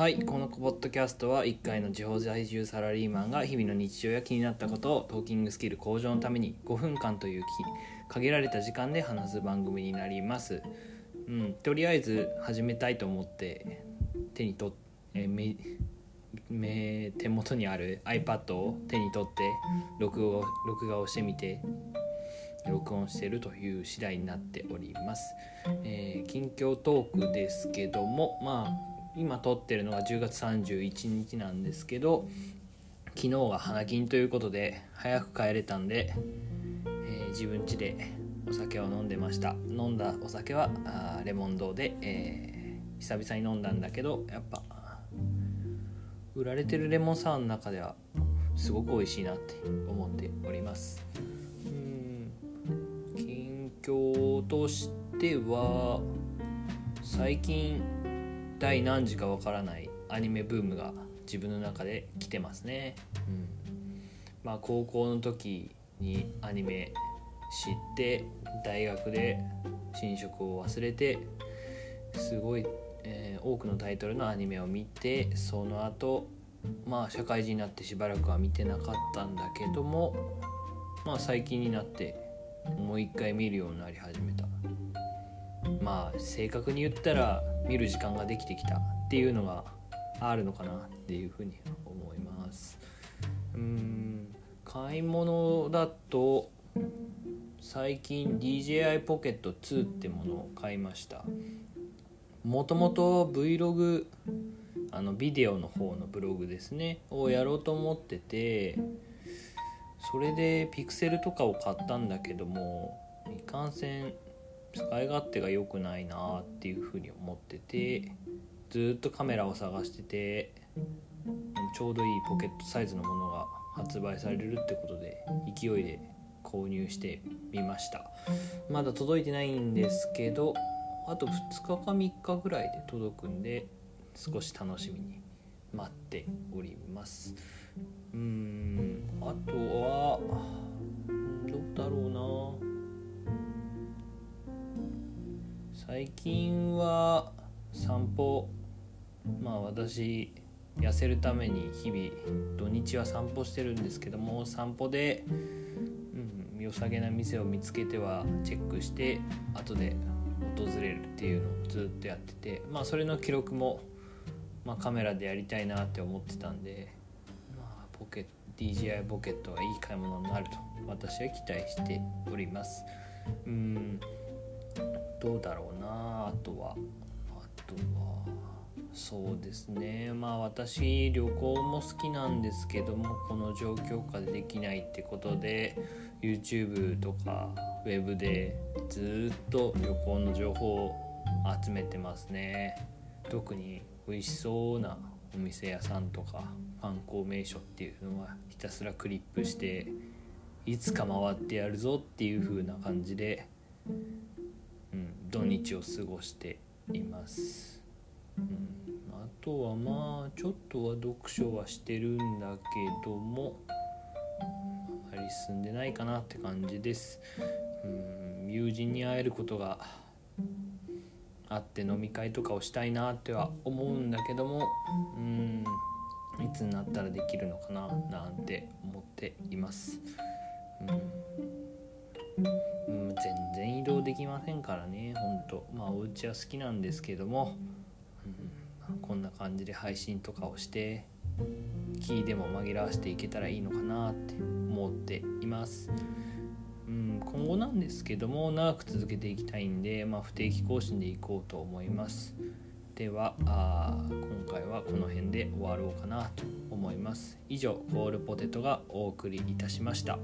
はいこのポッドキャストは1回の地方在住サラリーマンが日々の日常や気になったことをトーキングスキル向上のために5分間という限られた時間で話す番組になります。うんとりあえず始めたいと思って手に取ってめめ手元にある iPad を手に取って録画録画をしてみて録音しているという次第になっております、えー、近況トークですけどもまあ今撮ってるのが10月31日なんですけど昨日は花金ということで早く帰れたんで、えー、自分家でお酒を飲んでました。飲んだお酒はあレモン堂で、えー、久々に飲んだんだけどやっぱ売られてるレモンサワーの中ではすごく美味しいなって思っております。うん。近況としては最近第何時かわからないアニメブームが自分の中で来てますね、うん、まあ高校の時にアニメ知って大学で寝食を忘れてすごい、えー、多くのタイトルのアニメを見てその後まあ社会人になってしばらくは見てなかったんだけどもまあ最近になってもう一回見るようになり始めたまあ正確に言ったら見る時間ができてきたっていうのがあるのかなっていうふうに思います。うん買い物だと最近 DJI ポケット2ってものを買いました。もともと Vlog あのビデオの方のブログですねをやろうと思っててそれでピクセルとかを買ったんだけどもいかんせん使い勝手が良くないなっていうふうに思っててずっとカメラを探しててちょうどいいポケットサイズのものが発売されるってことで勢いで購入してみました。まだ届いてないんですけどあと2日か3日ぐらいで届くんで少し楽しみに待っております。うーんあとは最近は散歩まあ私痩せるために日々土日は散歩してるんですけども散歩で、うん、良さげな店を見つけてはチェックして後で訪れるっていうのをずっとやっててまあそれの記録も、まあ、カメラでやりたいなって思ってたんで、まあ、ポケ DJI ポケットがいい買い物になると私は期待しております。うん。どうだろうなあとは。あとはそうですね。まあ私旅行も好きなんですけどもこの状況下でできないってことで YouTube とか Web でずっと旅行の情報を集めてますね。特に美味しそうなお店屋さんとか観光名所っていうのはひたすらクリップしていつか回ってやるぞっていう風な感じで土日を過ごしています、うん、あとはまあちょっとは読書はしてるんだけどもあまり進んでないかなって感じです、うん、友人に会えることがあって飲み会とかをしたいなっては思うんだけどもうんいつになったらできるのかななんて思っています、できませんからねほんとまあお家は好きなんですけども、うん、こんな感じで配信とかをしてキーでも紛らわしていけたらいいのかなって思っています。うん、今後なんですけども長く続けていきたいんで、まあ、不定期更新でいこうと思います。ではあ今回はこの辺で終わろうかなと思います。以上コールポテトがお送りいたしました。